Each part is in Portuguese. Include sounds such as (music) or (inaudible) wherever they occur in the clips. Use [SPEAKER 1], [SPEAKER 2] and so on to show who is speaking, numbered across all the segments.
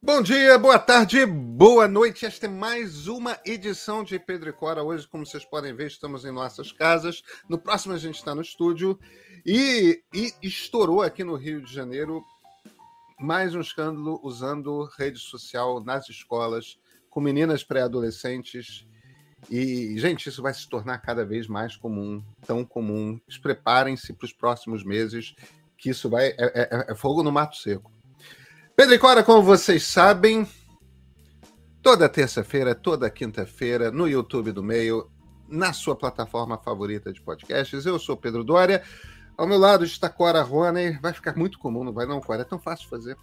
[SPEAKER 1] Bom dia, boa tarde, boa noite. Esta é mais uma edição de Pedro e Cora. Hoje, como vocês podem ver, estamos em nossas casas. No próximo, a gente está no estúdio. E, e estourou aqui no Rio de Janeiro mais um escândalo usando rede social nas escolas, com meninas pré-adolescentes. E, gente, isso vai se tornar cada vez mais comum, tão comum. Preparem-se para os próximos meses, que isso vai. É, é, é fogo no mato seco. Pedro e Cora, como vocês sabem, toda terça-feira, toda quinta-feira, no YouTube do Meio, na sua plataforma favorita de podcasts. Eu sou Pedro Dória. Ao meu lado está Cora Rony. Vai ficar muito comum, não vai não, Cora? É tão fácil de fazer.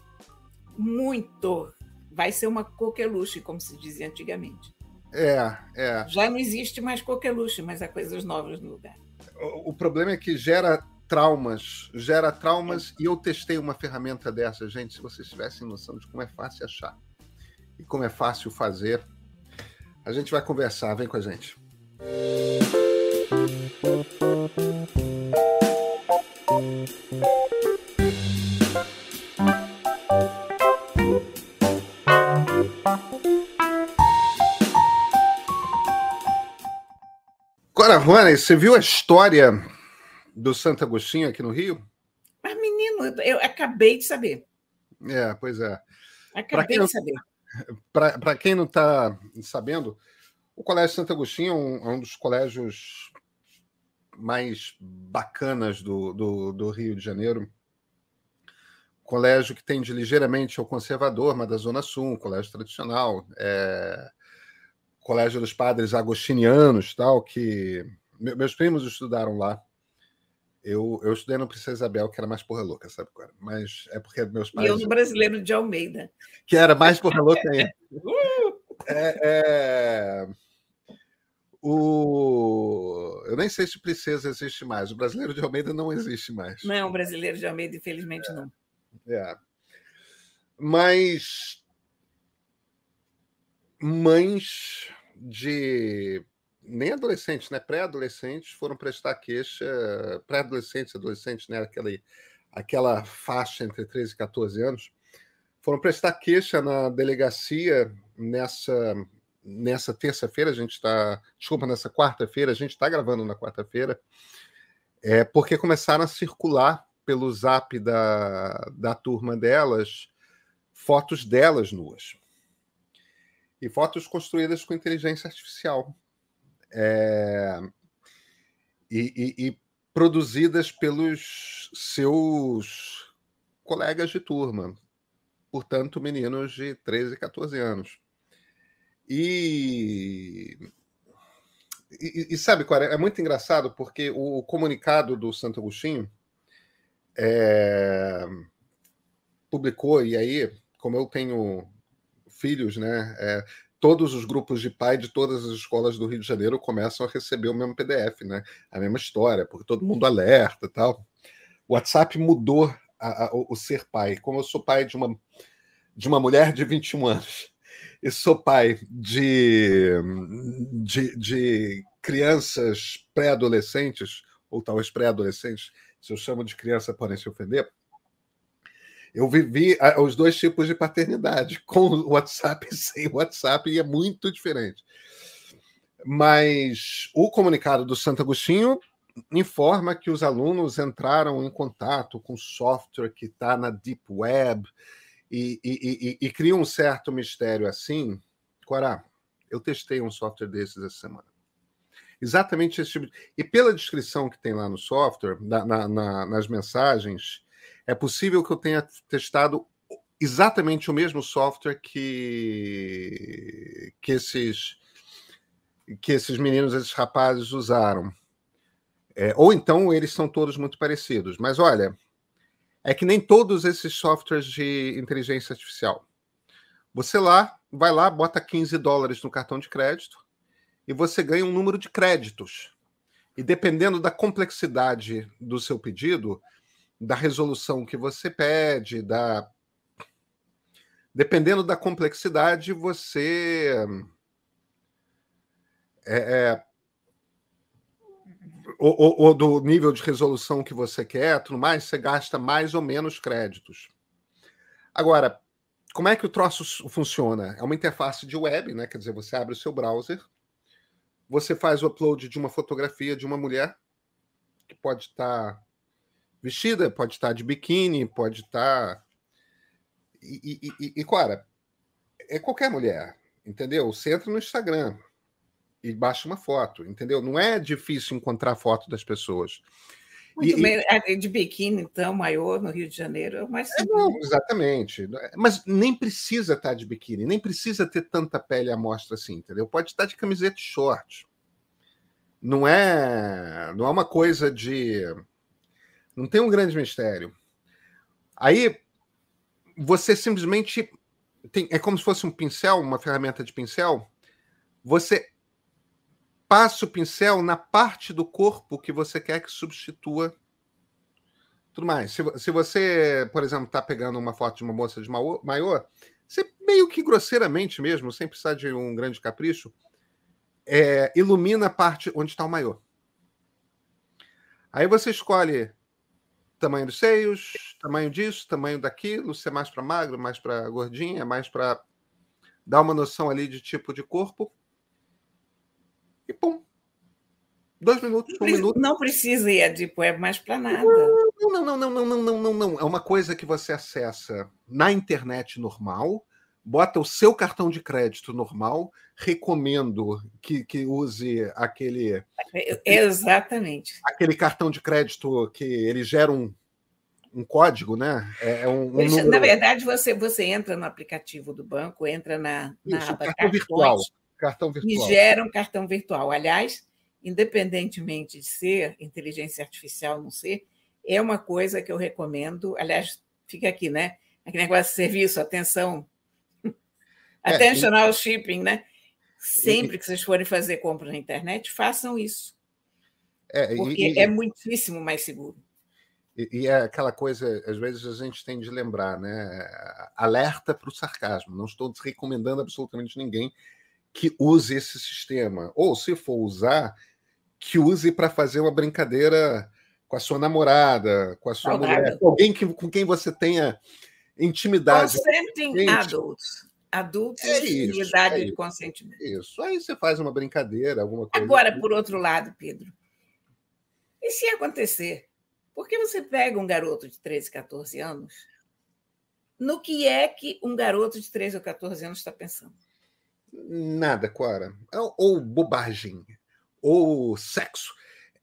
[SPEAKER 2] Muito. Vai ser uma coqueluche, como se dizia antigamente.
[SPEAKER 1] É, é.
[SPEAKER 2] Já não existe mais coqueluche, mas há coisas novas no lugar.
[SPEAKER 1] O, o problema é que gera traumas, gera traumas, e eu testei uma ferramenta dessa, gente, se vocês tivessem noção de como é fácil achar e como é fácil fazer, a gente vai conversar, vem com a gente. Agora, Rony, você viu a história do Santo Agostinho aqui no Rio?
[SPEAKER 2] Mas, menino, eu acabei de saber.
[SPEAKER 1] É, pois é.
[SPEAKER 2] Acabei de saber.
[SPEAKER 1] Para quem não está sabendo, o Colégio Santo Agostinho é um, é um, dos colégios mais bacanas do, do, do, Rio de Janeiro. Colégio que tende ligeiramente ao conservador, mas da Zona Sul, um colégio tradicional. É... Colégio dos Padres Agostinianos, tal, que meus primos estudaram lá. Eu, eu estudei no Princesa Isabel, que era mais porra louca, sabe? Agora? Mas é porque meus pais.
[SPEAKER 2] E eu no Brasileiro de Almeida.
[SPEAKER 1] Que era mais porra louca ainda. (laughs) é, é... O... Eu nem sei se Princesa existe mais. O Brasileiro de Almeida não existe mais.
[SPEAKER 2] Não, o Brasileiro de Almeida, infelizmente,
[SPEAKER 1] é.
[SPEAKER 2] não.
[SPEAKER 1] É. Mas mães de nem adolescentes, né? Pré-adolescentes foram prestar queixa, pré-adolescentes, adolescentes, né? Aquela, aquela faixa entre 13 e 14 anos, foram prestar queixa na delegacia nessa nessa terça-feira, a gente está, desculpa, nessa quarta-feira, a gente está gravando na quarta-feira, é porque começaram a circular pelo zap da, da turma delas fotos delas nuas. E fotos construídas com inteligência artificial é, e, e, e produzidas pelos seus colegas de turma, portanto, meninos de 13, 14 anos. E, e, e, sabe, Cora, é muito engraçado porque o comunicado do Santo Agostinho é, publicou, e aí, como eu tenho filhos, né, é, todos os grupos de pai de todas as escolas do Rio de Janeiro começam a receber o mesmo PDF, né? A mesma história, porque todo mundo alerta tal. O WhatsApp mudou a, a, o ser pai. Como eu sou pai de uma, de uma mulher de 21 anos e sou pai de, de, de crianças pré-adolescentes, ou talvez pré-adolescentes, se eu chamo de criança podem se ofender, eu vivi os dois tipos de paternidade, (laughs) com o WhatsApp e sem WhatsApp, e é muito diferente. Mas o comunicado do Santo Agostinho informa que os alunos entraram em contato com software que está na Deep Web e, e, e, e cria um certo mistério assim. Corá, eu testei um software desses essa semana. Exatamente esse tipo de... E pela descrição que tem lá no software, na, na, nas mensagens, é possível que eu tenha testado exatamente o mesmo software que, que, esses, que esses meninos, esses rapazes usaram. É, ou então eles são todos muito parecidos. Mas olha, é que nem todos esses softwares de inteligência artificial. Você lá, vai lá, bota 15 dólares no cartão de crédito e você ganha um número de créditos. E dependendo da complexidade do seu pedido, da resolução que você pede, da dependendo da complexidade, você é, é, ou, ou, ou, do nível de resolução que você quer, tudo mais, você gasta mais ou menos créditos. Agora, como é que o troço funciona? É uma interface de web, né? Quer dizer, você abre o seu browser, você faz o upload de uma fotografia de uma mulher que pode estar vestida, pode estar de biquíni, pode estar. E, e, e, e, cara, é qualquer mulher, entendeu? Você entra no Instagram e baixa uma foto, entendeu? Não é difícil encontrar foto das pessoas.
[SPEAKER 2] Muito e, bem, é, de biquíni, então, maior no Rio de Janeiro, é mais
[SPEAKER 1] é, não, exatamente. Mas nem precisa estar de biquíni, nem precisa ter tanta pele à mostra assim, entendeu? Pode estar de camiseta e short. Não é, não é uma coisa de. Não tem um grande mistério. Aí você simplesmente tem, é como se fosse um pincel, uma ferramenta de pincel. Você passa o pincel na parte do corpo que você quer que substitua tudo mais. Se, se você, por exemplo, está pegando uma foto de uma moça de maior, você meio que grosseiramente mesmo, sem precisar de um grande capricho, é, ilumina a parte onde está o maior. Aí você escolhe tamanho dos seios, tamanho disso, tamanho daquilo, se é mais para magro, mais para gordinha, é mais para dar uma noção ali de tipo de corpo. E pum. Dois minutos, não um minuto.
[SPEAKER 2] Não precisa ir a deep web mais para nada.
[SPEAKER 1] Não, não, não, não, não, não, não, não. É uma coisa que você acessa na internet normal bota o seu cartão de crédito normal, recomendo que, que use aquele.
[SPEAKER 2] Exatamente.
[SPEAKER 1] Aquele cartão de crédito que ele gera um, um código, né? É, é um, um
[SPEAKER 2] número... Na verdade, você, você entra no aplicativo do banco, entra na, na
[SPEAKER 1] Isso, aba cartão virtual. Cartão virtual.
[SPEAKER 2] E gera um cartão virtual. Aliás, independentemente de ser inteligência artificial não ser, é uma coisa que eu recomendo. Aliás, fica aqui, né? Aquele negócio de serviço, atenção. É, Attentional e... shipping, né? Sempre e... que vocês forem fazer compra na internet, façam isso. É, porque e... é muitíssimo mais seguro.
[SPEAKER 1] E, é aquela coisa, às vezes a gente tem de lembrar, né? Alerta para o sarcasmo. Não estou recomendando absolutamente ninguém que use esse sistema. Ou, se for usar, que use para fazer uma brincadeira com a sua namorada, com a sua mulher, com alguém que, com quem você tenha intimidade.
[SPEAKER 2] Consenting adults. Adultos é isso, em idade é de consentimento.
[SPEAKER 1] Isso. Aí você faz uma brincadeira, alguma coisa.
[SPEAKER 2] Agora, assim. por outro lado, Pedro, e se acontecer? Por que você pega um garoto de 13, 14 anos? No que é que um garoto de 13 ou 14 anos está pensando?
[SPEAKER 1] Nada, Cora. É ou bobagem, ou sexo.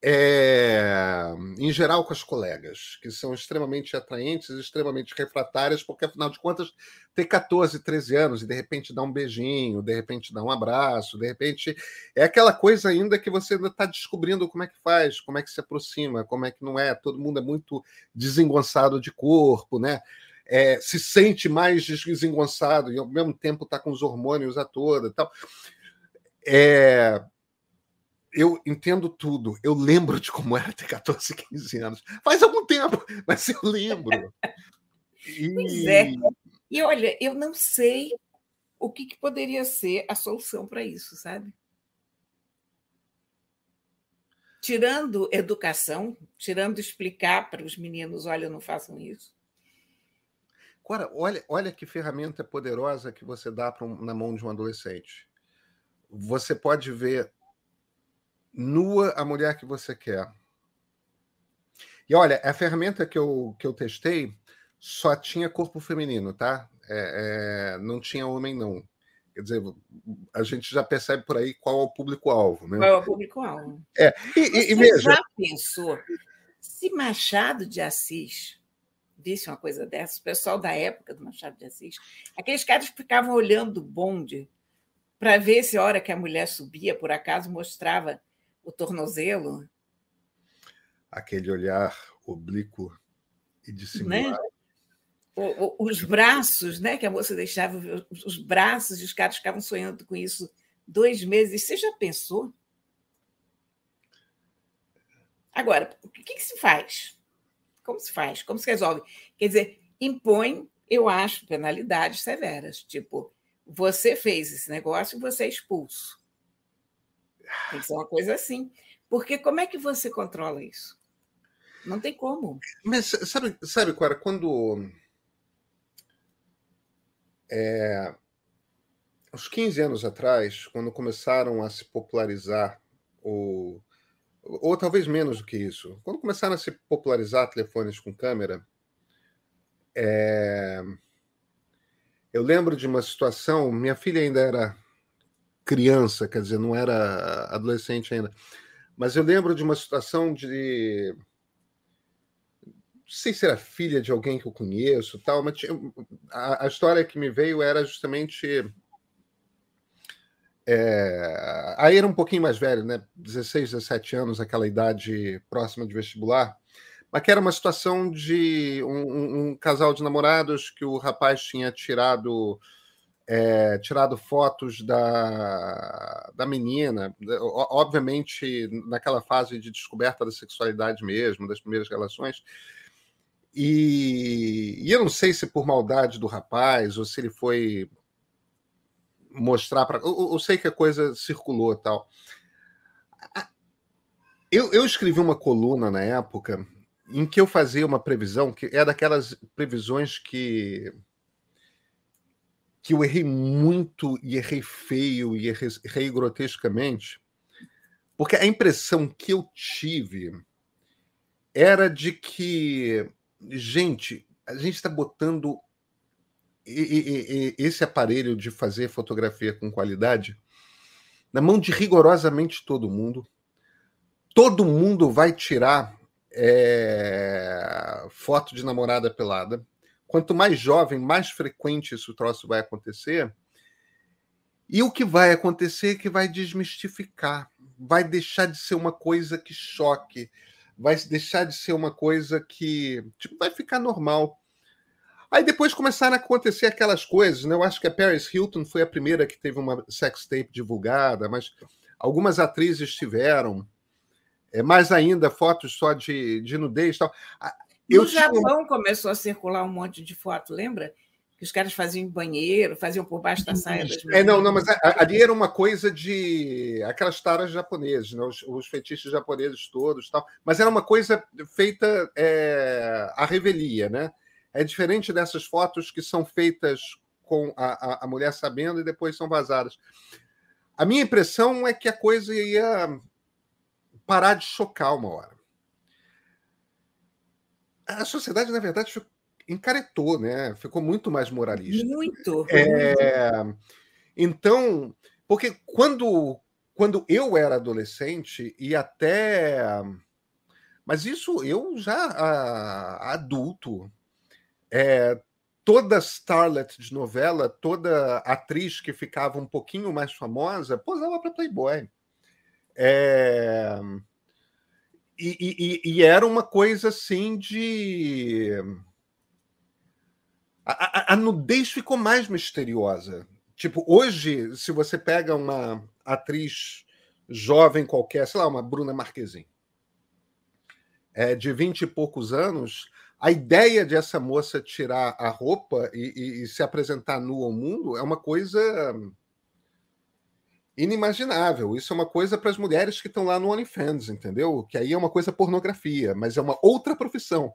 [SPEAKER 1] É, em geral com as colegas, que são extremamente atraentes, extremamente refratárias, porque afinal de contas tem 14, 13 anos e de repente dá um beijinho, de repente dá um abraço, de repente é aquela coisa ainda que você ainda está descobrindo como é que faz, como é que se aproxima, como é que não é. Todo mundo é muito desengonçado de corpo, né? é, se sente mais desengonçado e ao mesmo tempo está com os hormônios a toda e tal. É, eu entendo tudo. Eu lembro de como era ter 14, 15 anos. Faz algum tempo, (laughs) mas eu lembro.
[SPEAKER 2] E... Pois é. E olha, eu não sei o que, que poderia ser a solução para isso, sabe? Tirando educação, tirando explicar para os meninos, olha, não façam isso.
[SPEAKER 1] Agora, olha, olha que ferramenta poderosa que você dá um, na mão de um adolescente. Você pode ver nua a mulher que você quer. E olha, a ferramenta que eu, que eu testei só tinha corpo feminino, tá? É, é, não tinha homem, não. Quer dizer, a gente já percebe por aí qual é o público-alvo. Né?
[SPEAKER 2] Qual é o público-alvo?
[SPEAKER 1] É, e, e, e veja...
[SPEAKER 2] já pensou se Machado de Assis visse uma coisa dessa, o pessoal da época do Machado de Assis, aqueles caras ficavam olhando o bonde para ver se a hora que a mulher subia, por acaso mostrava o tornozelo.
[SPEAKER 1] Aquele olhar oblíquo e dissimulado. Né?
[SPEAKER 2] os braços, né? Que a moça deixava os braços e os caras ficavam sonhando com isso dois meses. Você já pensou? Agora, o que, que se faz? Como se faz? Como se resolve? Quer dizer, impõe, eu acho, penalidades severas. Tipo, você fez esse negócio e você é expulso. Tem que ser uma coisa assim. Porque como é que você controla isso? Não tem como.
[SPEAKER 1] Mas sabe, sabe Cora, quando. É, uns 15 anos atrás, quando começaram a se popularizar o ou talvez menos do que isso. Quando começaram a se popularizar telefones com câmera, é... eu lembro de uma situação. Minha filha ainda era criança, quer dizer, não era adolescente ainda, mas eu lembro de uma situação de não sei se era filha de alguém que eu conheço, tal, mas a, a história que me veio era justamente é, aí era um pouquinho mais velho, né? 16, 17 anos, aquela idade próxima de vestibular, mas que era uma situação de um, um casal de namorados que o rapaz tinha tirado é, tirado fotos da, da menina, obviamente naquela fase de descoberta da sexualidade mesmo, das primeiras relações. E, e eu não sei se por maldade do rapaz ou se ele foi mostrar para. Eu, eu, sei que a coisa circulou tal. Eu, eu escrevi uma coluna na época em que eu fazia uma previsão que é daquelas previsões que que eu errei muito e errei feio e errei, errei grotescamente, porque a impressão que eu tive era de que, gente, a gente está botando esse aparelho de fazer fotografia com qualidade na mão de rigorosamente todo mundo. Todo mundo vai tirar é, foto de namorada pelada. Quanto mais jovem, mais frequente esse troço vai acontecer. E o que vai acontecer é que vai desmistificar, vai deixar de ser uma coisa que choque, vai deixar de ser uma coisa que tipo, vai ficar normal. Aí depois começaram a acontecer aquelas coisas, né? Eu acho que a Paris Hilton foi a primeira que teve uma sex tape divulgada, mas algumas atrizes tiveram. É, mais ainda, fotos só de, de nudez e tal.
[SPEAKER 2] Eu no Japão tinha... começou a circular um monte de foto, lembra? Que os caras faziam em banheiro, faziam por baixo da saia das
[SPEAKER 1] É, não, não, mas ali era uma coisa de aquelas taras japonesas, né? os, os fetiches japoneses todos tal. Mas era uma coisa feita é, à revelia, né? É diferente dessas fotos que são feitas com a, a, a mulher sabendo e depois são vazadas. A minha impressão é que a coisa ia parar de chocar uma hora. A sociedade, na verdade, encaretou, né? Ficou muito mais moralista.
[SPEAKER 2] Muito.
[SPEAKER 1] É... Então, porque quando, quando eu era adolescente e até. Mas isso eu já a, adulto, é, toda starlet de novela, toda atriz que ficava um pouquinho mais famosa, posava para Playboy. É... E, e, e, era uma coisa assim de. A, a, a, nudez ficou mais misteriosa. Tipo, hoje, se você pega uma atriz jovem qualquer, sei lá, uma Bruna Marquezine, é, de vinte e poucos anos, a ideia de essa moça tirar a roupa e, e, se apresentar nua ao mundo é uma coisa inimaginável. Isso é uma coisa para as mulheres que estão lá no OnlyFans, entendeu? Que aí é uma coisa pornografia, mas é uma outra profissão.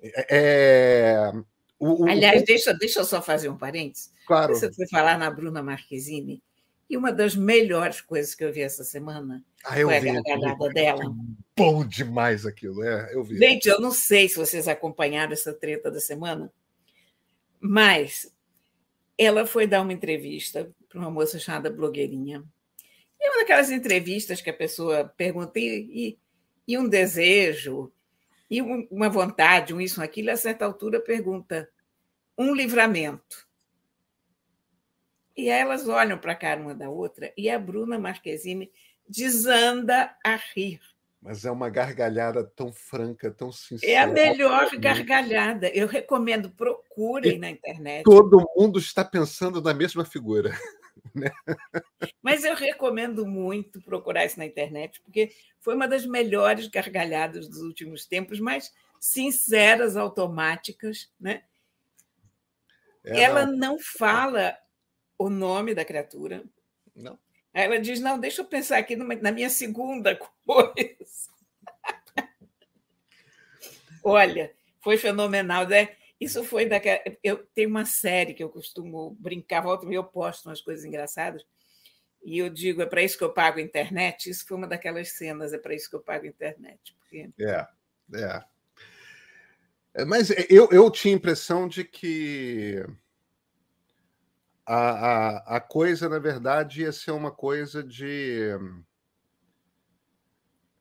[SPEAKER 1] É...
[SPEAKER 2] é o, o, Aliás. Deixa, deixa eu só fazer um parênteses.
[SPEAKER 1] Claro.
[SPEAKER 2] Você foi falar na Bruna Marquezine, e uma das melhores coisas que eu vi essa semana
[SPEAKER 1] ah, foi
[SPEAKER 2] a gargalhada dela.
[SPEAKER 1] Bom demais aquilo, é, eu vi.
[SPEAKER 2] Gente, eu não sei se vocês acompanharam essa treta da semana, mas ela foi dar uma entrevista para uma moça chamada Blogueirinha. E uma daquelas entrevistas que a pessoa pergunta, e, e um desejo, e uma vontade, um isso, um aquilo, e a certa altura pergunta, um livramento. E elas olham para a cara uma da outra e a Bruna Marquezine desanda a rir.
[SPEAKER 1] Mas é uma gargalhada tão franca, tão sincera.
[SPEAKER 2] É a melhor gargalhada. Eu recomendo, procurem e na internet.
[SPEAKER 1] Todo mundo está pensando na mesma figura. (laughs) Né?
[SPEAKER 2] Mas eu recomendo muito procurar isso na internet, porque foi uma das melhores gargalhadas dos últimos tempos, mais sinceras, automáticas. Né? É, Ela não. não fala o nome da criatura.
[SPEAKER 1] Não.
[SPEAKER 2] Ela diz: não, deixa eu pensar aqui numa, na minha segunda (laughs) coisa. Olha, foi fenomenal. Né? Isso foi daquela. Eu tenho uma série que eu costumo brincar, volta e eu posto umas coisas engraçadas. E eu digo, é para isso que eu pago a internet. Isso foi uma daquelas cenas, é para isso que eu pago a internet. Porque...
[SPEAKER 1] É, é. é mas eu, eu tinha a impressão de que a, a, a coisa, na verdade, ia ser uma coisa de.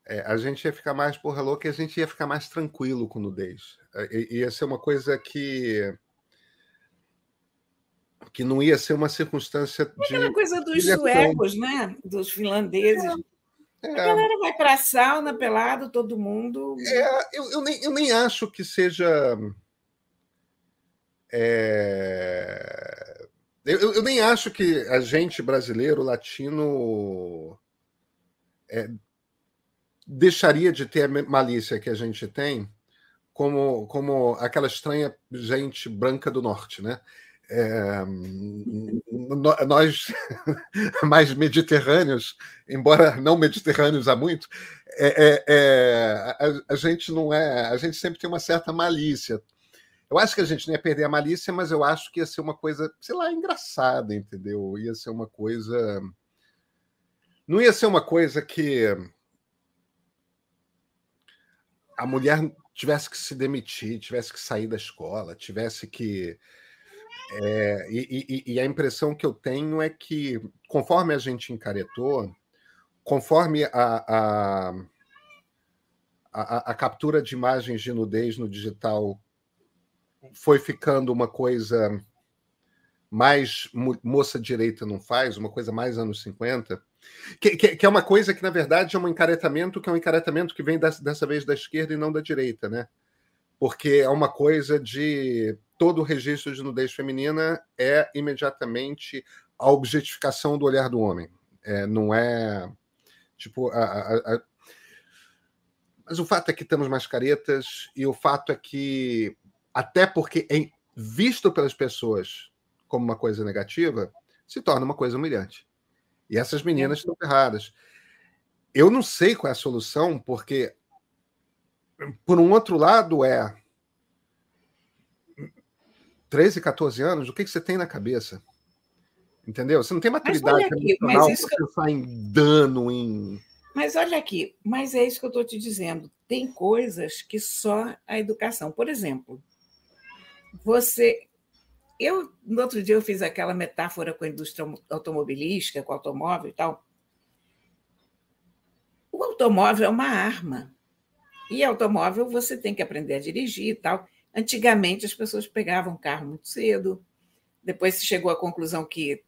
[SPEAKER 1] É, a gente ia ficar mais porra louca e a gente ia ficar mais tranquilo com nudez. I, ia ser uma coisa que. que não ia ser uma circunstância de.
[SPEAKER 2] Aquela coisa dos suecos, né? Dos finlandeses. É. A galera vai para a sauna pelado, todo mundo.
[SPEAKER 1] É, eu, eu, nem, eu nem acho que seja. É eu, eu, nem acho que a gente brasileiro, latino, é, deixaria de ter a malícia que a gente tem, como, como aquela estranha gente branca do norte, né? É, nós (laughs) mais mediterrâneos, embora não mediterrâneos há muito, é, é, é, a, a, gente não é, a gente sempre tem uma certa malícia eu acho que a gente não ia perder a malícia, mas eu acho que ia ser uma coisa, sei lá, engraçada, entendeu? Ia ser uma coisa. Não ia ser uma coisa que a mulher tivesse que se demitir, tivesse que sair da escola, tivesse que. É, e, e, e, a impressão que eu tenho é que, conforme a gente encaretou, conforme a, a, a, a captura de imagens de nudez no digital foi ficando uma coisa mais moça direita não faz, uma coisa mais anos 50, que, que, que, é uma coisa que, na verdade, é um encaretamento que é um encaretamento que vem dessa, vez da esquerda e não da direita, né? Porque é uma coisa de todo registro de nudez feminina é imediatamente a objetificação do olhar do homem. É, não é tipo a, a, a... mas o fato é que temos mais caretas e o fato é que até porque é visto pelas pessoas como uma coisa negativa, se torna uma coisa humilhante. E essas meninas estão erradas. Eu não sei qual é a solução, porque, por um outro lado, é 13, 14 anos, o que, que você tem na cabeça? Entendeu? Você não tem maturidade para pensar em dano, em.
[SPEAKER 2] Mas olha aqui, mas é isso que eu estou te dizendo. Tem coisas que só a educação. Por exemplo, você. Eu, no outro dia, eu fiz aquela metáfora com a indústria automobilística, com o automóvel e tal. O automóvel é uma arma. E automóvel você tem que aprender a dirigir e tal. Antigamente as pessoas pegavam carro muito cedo, depois se chegou à conclusão que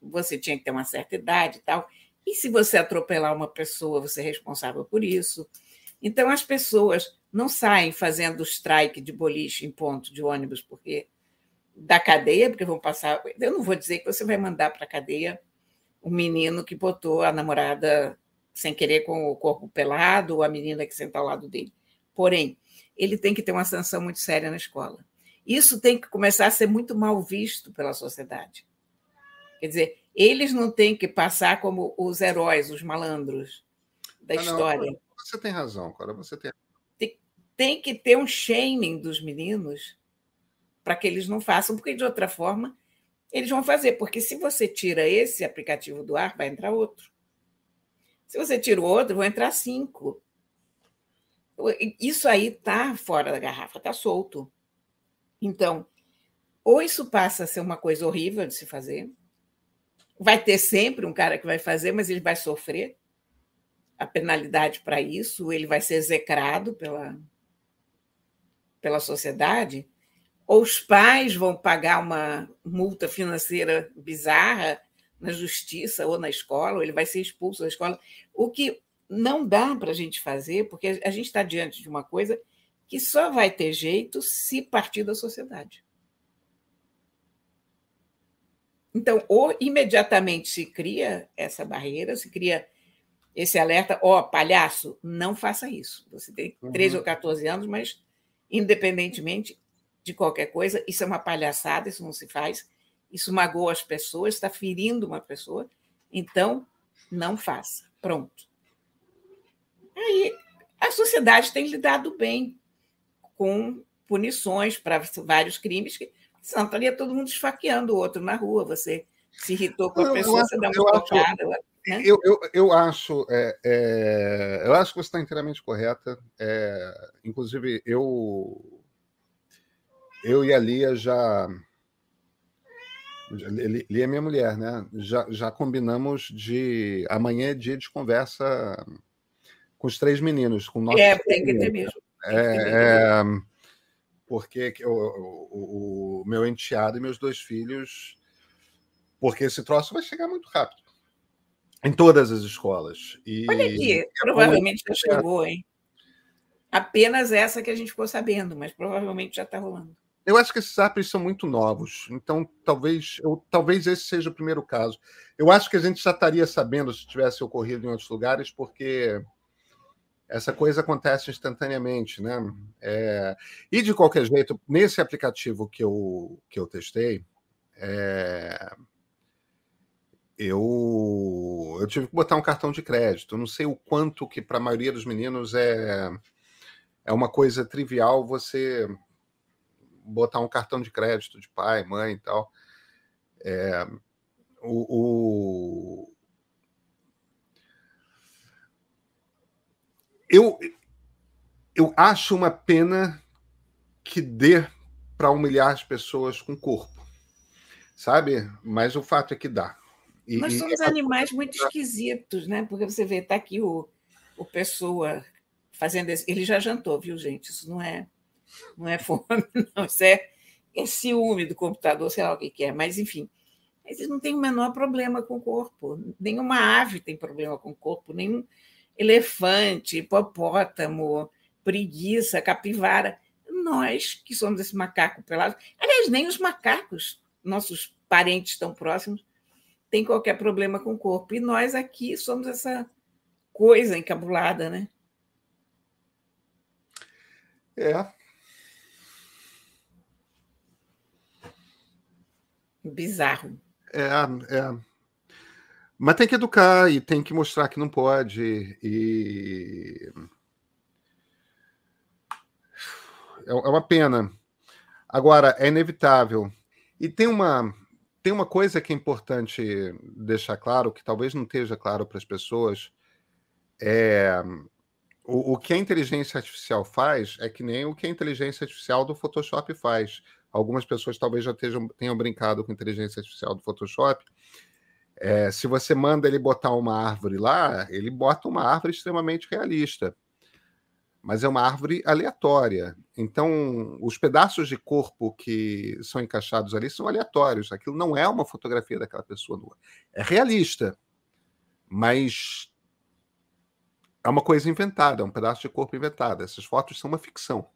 [SPEAKER 2] você tinha que ter uma certa idade e tal. E se você atropelar uma pessoa, você é responsável por isso. Então as pessoas não saem fazendo strike de boliche em ponto de ônibus porque da cadeia, porque vão passar. Eu não vou dizer que você vai mandar para a cadeia um menino que botou a namorada sem querer com o corpo pelado ou a menina que senta ao lado dele. Porém, ele tem que ter uma sanção muito séria na escola. Isso tem que começar a ser muito mal visto pela sociedade. Quer dizer, eles não têm que passar como os heróis, os malandros da ah, história. Não,
[SPEAKER 1] você tem razão, cara. Você tem
[SPEAKER 2] tem que ter um shaming dos meninos para que eles não façam, porque de outra forma eles vão fazer. Porque se você tira esse aplicativo do ar, vai entrar outro. Se você tira o outro, vão entrar cinco. Isso aí está fora da garrafa, está solto. Então, ou isso passa a ser uma coisa horrível de se fazer, vai ter sempre um cara que vai fazer, mas ele vai sofrer a penalidade para isso, ele vai ser execrado pela, pela sociedade, ou os pais vão pagar uma multa financeira bizarra na justiça ou na escola, ou ele vai ser expulso da escola, o que não dá para a gente fazer, porque a gente está diante de uma coisa que só vai ter jeito se partir da sociedade. Então, ou imediatamente se cria essa barreira, se cria esse alerta, ó, oh, palhaço, não faça isso. Você tem 13 uhum. ou 14 anos, mas independentemente de qualquer coisa, isso é uma palhaçada, isso não se faz, isso magoa as pessoas, está ferindo uma pessoa, então não faça. Pronto. Aí a sociedade tem lidado bem com, punições para vários crimes, que senão estaria todo mundo esfaqueando o outro na rua. Você se irritou com a pessoa, você dá uma tocada.
[SPEAKER 1] Né? Eu, eu, eu, acho, é, é, eu acho que você está inteiramente correta. É, inclusive, eu, eu e a Lia já. Lia é minha mulher, né? Já, já combinamos de. Amanhã é dia de conversa com os três meninos. Com nossos
[SPEAKER 2] é, tem que ter mesmo.
[SPEAKER 1] É, porque o, o, o, meu enteado e meus dois filhos. Porque esse troço vai chegar muito rápido. Em todas as escolas.
[SPEAKER 2] E... Olha aqui, é provavelmente já chegou, hein? Apenas essa que a gente ficou sabendo, mas provavelmente já está rolando.
[SPEAKER 1] Eu acho que esses apps são muito novos, então talvez, eu, talvez esse seja o primeiro caso. Eu acho que a gente já estaria sabendo se tivesse ocorrido em outros lugares, porque essa coisa acontece instantaneamente, né? É, e de qualquer jeito, nesse aplicativo que eu, que eu testei, é, eu, eu tive que botar um cartão de crédito. Não sei o quanto que para a maioria dos meninos é, é uma coisa trivial você botar um cartão de crédito de pai, mãe e tal. É, o, o, eu, eu acho uma pena que dê para humilhar as pessoas com o corpo, sabe? Mas o fato é que dá.
[SPEAKER 2] E, Nós somos animais muito esquisitos, né? Porque você vê, está aqui o, o Pessoa fazendo esse. Ele já jantou, viu, gente? Isso não é não é fome, (laughs) não, isso é, é ciúme do computador, sei lá o que, que é, mas enfim. Eles não têm o menor problema com o corpo. Nenhuma ave tem problema com o corpo, nenhum elefante, hipopótamo, preguiça, capivara. Nós, que somos esse macaco pelado, aliás, nem os macacos, nossos parentes tão próximos, têm qualquer problema com o corpo. E nós aqui somos essa coisa encabulada, né?
[SPEAKER 1] É,
[SPEAKER 2] Bizarro.
[SPEAKER 1] É, é. Mas tem que educar e tem que mostrar que não pode. E. É, é uma pena. Agora, é inevitável. E tem uma, tem uma coisa que é importante deixar claro, que talvez não esteja claro para as pessoas. É, o, o que a inteligência artificial faz é que nem o que a inteligência artificial do Photoshop faz algumas pessoas talvez já tenham, tenham brincado com inteligência artificial do Photoshop. É, se você manda ele botar uma árvore lá, ele bota uma árvore extremamente realista, mas é uma árvore aleatória. Então, os pedaços de corpo que são encaixados ali são aleatórios. Aquilo não é uma fotografia daquela pessoa nua. É realista, mas é uma coisa inventada, é um pedaço de corpo inventado. Essas fotos são uma ficção.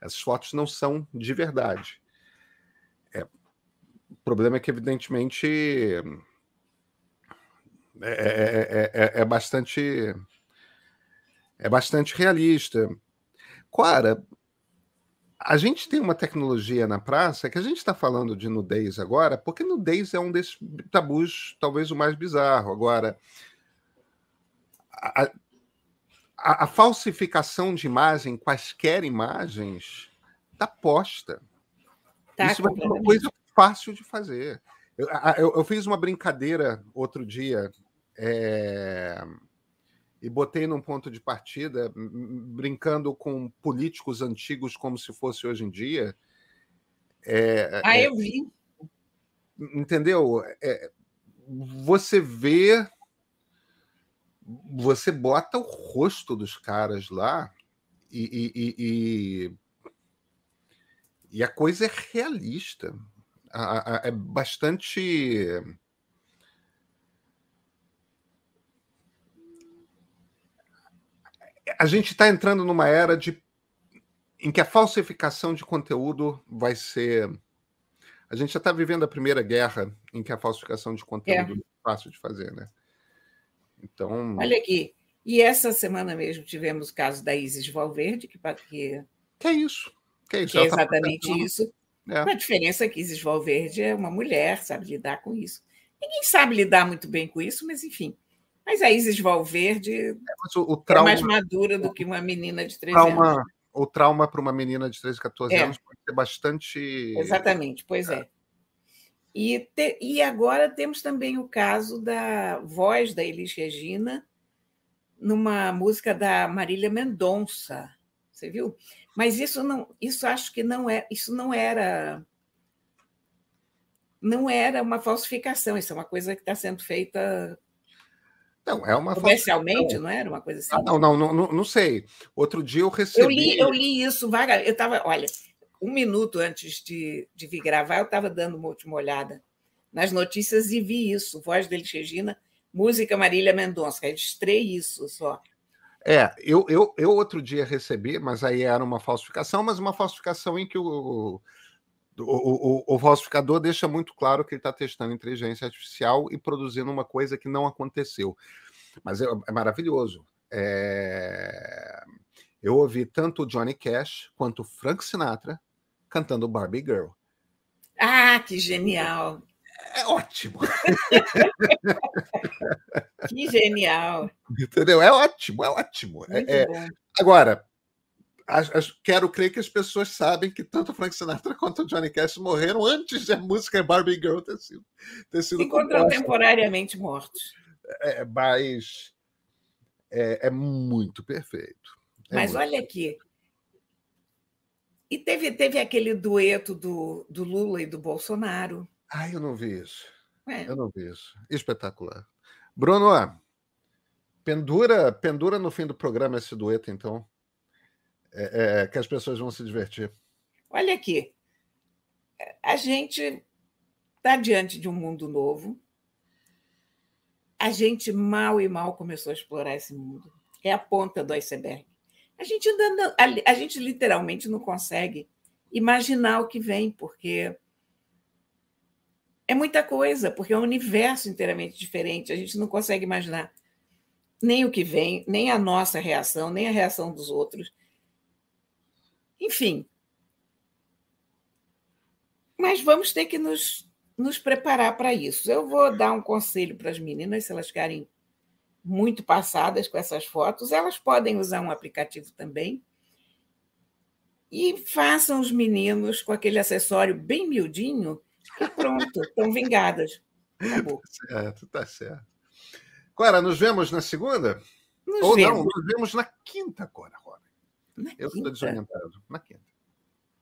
[SPEAKER 1] Essas fotos não são de verdade. É, o problema é que, evidentemente, é, é, é, é, bastante é bastante realista. Clara, a gente tem uma tecnologia na praça que a gente está falando de nudez agora, porque nudez é um desses tabus, talvez o mais bizarro. Agora, a, a, a falsificação de imagem, quaisquer imagens, está posta. Tá, Isso vai ser uma coisa fácil de fazer. Eu, eu, eu fiz uma brincadeira outro dia é, e botei num ponto de partida, brincando com políticos antigos como se fosse hoje em dia.
[SPEAKER 2] É, ah, é, eu vi.
[SPEAKER 1] Entendeu? É, você vê, você bota o rosto dos caras lá e, e, e e a coisa é realista. A, a, é bastante. A gente está entrando numa era de em que a falsificação de conteúdo vai ser. A gente já está vivendo a primeira guerra em que a falsificação de conteúdo é, é fácil de fazer, né? Então.
[SPEAKER 2] Olha aqui. E essa semana mesmo tivemos o caso da Isis Valverde, que,
[SPEAKER 1] que... que é isso?
[SPEAKER 2] Que, é, que é exatamente tá isso. É. A diferença é que Isis Valverde é uma mulher, sabe lidar com isso. Ninguém sabe lidar muito bem com isso, mas enfim. Mas a Isis Valverde é, o, o trauma, é mais madura do que uma menina de 13 trauma, anos.
[SPEAKER 1] o trauma para uma menina de 13, 14 é. anos pode ser bastante.
[SPEAKER 2] Exatamente, pois é. E, te, e agora temos também o caso da voz da Elis Regina numa música da Marília Mendonça. Você viu? Mas isso não, isso acho que não é, isso não era não era uma falsificação, isso é uma coisa que está sendo feita
[SPEAKER 1] não, é uma
[SPEAKER 2] comercialmente, não era uma coisa assim?
[SPEAKER 1] Ah, não, não, não, não, sei. Outro dia eu recebi.
[SPEAKER 2] Eu li, eu li isso vaga. Eu estava, olha, um minuto antes de, de vir gravar, eu estava dando uma última olhada nas notícias e vi isso. Voz dele, Regina, música Marília Mendonça. Registrei isso só.
[SPEAKER 1] É, eu, eu, eu outro dia recebi, mas aí era uma falsificação, mas uma falsificação em que o, o, o, o falsificador deixa muito claro que ele está testando inteligência artificial e produzindo uma coisa que não aconteceu. Mas é, é maravilhoso. É... Eu ouvi tanto o Johnny Cash quanto o Frank Sinatra cantando Barbie Girl.
[SPEAKER 2] Ah, que genial!
[SPEAKER 1] É ótimo. (laughs)
[SPEAKER 2] que genial.
[SPEAKER 1] Entendeu? É ótimo, é ótimo. É, é... Agora, quero crer que as pessoas sabem que tanto Frank Sinatra quanto o Johnny Cash morreram antes da música Barbie Girl ter sido, ter sido
[SPEAKER 2] Se contemporaneamente mortos.
[SPEAKER 1] É, é, mas é, é muito perfeito.
[SPEAKER 2] É mas muito olha aqui. E teve, teve aquele dueto do, do Lula e do Bolsonaro.
[SPEAKER 1] Ah, eu não vi isso. É. Eu não vi isso. Espetacular. Bruno, pendura, pendura no fim do programa esse dueto, então é, é, que as pessoas vão se divertir.
[SPEAKER 2] Olha aqui, a gente está diante de um mundo novo. A gente mal e mal começou a explorar esse mundo. É a ponta do iceberg. A gente ainda não, a, a gente literalmente não consegue imaginar o que vem, porque é muita coisa, porque é um universo inteiramente diferente. A gente não consegue imaginar nem o que vem, nem a nossa reação, nem a reação dos outros. Enfim. Mas vamos ter que nos, nos preparar para isso. Eu vou dar um conselho para as meninas, se elas querem muito passadas com essas fotos, elas podem usar um aplicativo também. E façam os meninos com aquele acessório bem miudinho e (laughs) pronto, estão vingadas. Acabou.
[SPEAKER 1] Tá certo, tá certo. Cora, nos vemos na segunda?
[SPEAKER 2] Nos Ou vemos. não,
[SPEAKER 1] nos vemos na quinta, Cora. Na eu estou desorientado. Na quinta.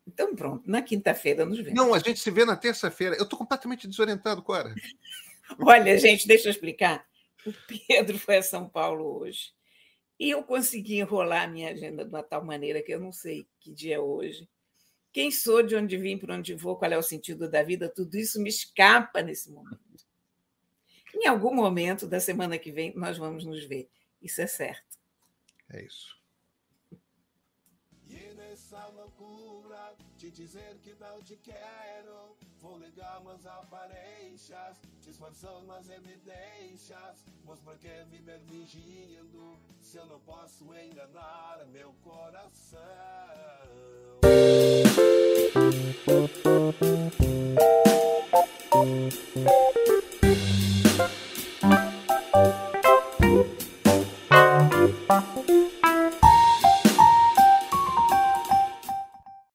[SPEAKER 2] Então pronto, na quinta-feira nos vemos.
[SPEAKER 1] Não, a gente se vê na terça-feira. Eu estou completamente desorientado, Cora. (laughs)
[SPEAKER 2] Olha, gente, deixa eu explicar. O Pedro foi a São Paulo hoje. E eu consegui enrolar a minha agenda de uma tal maneira que eu não sei que dia é hoje. Quem sou, de onde vim, para onde vou, qual é o sentido da vida, tudo isso me escapa nesse momento. Em algum momento da semana que vem, nós vamos nos ver. Isso é certo.
[SPEAKER 1] É isso. Te dizer que não te quero. Vou negar minhas aparências, te esforçando, mas evidências. Mas por que viver fingindo se eu não posso enganar meu coração?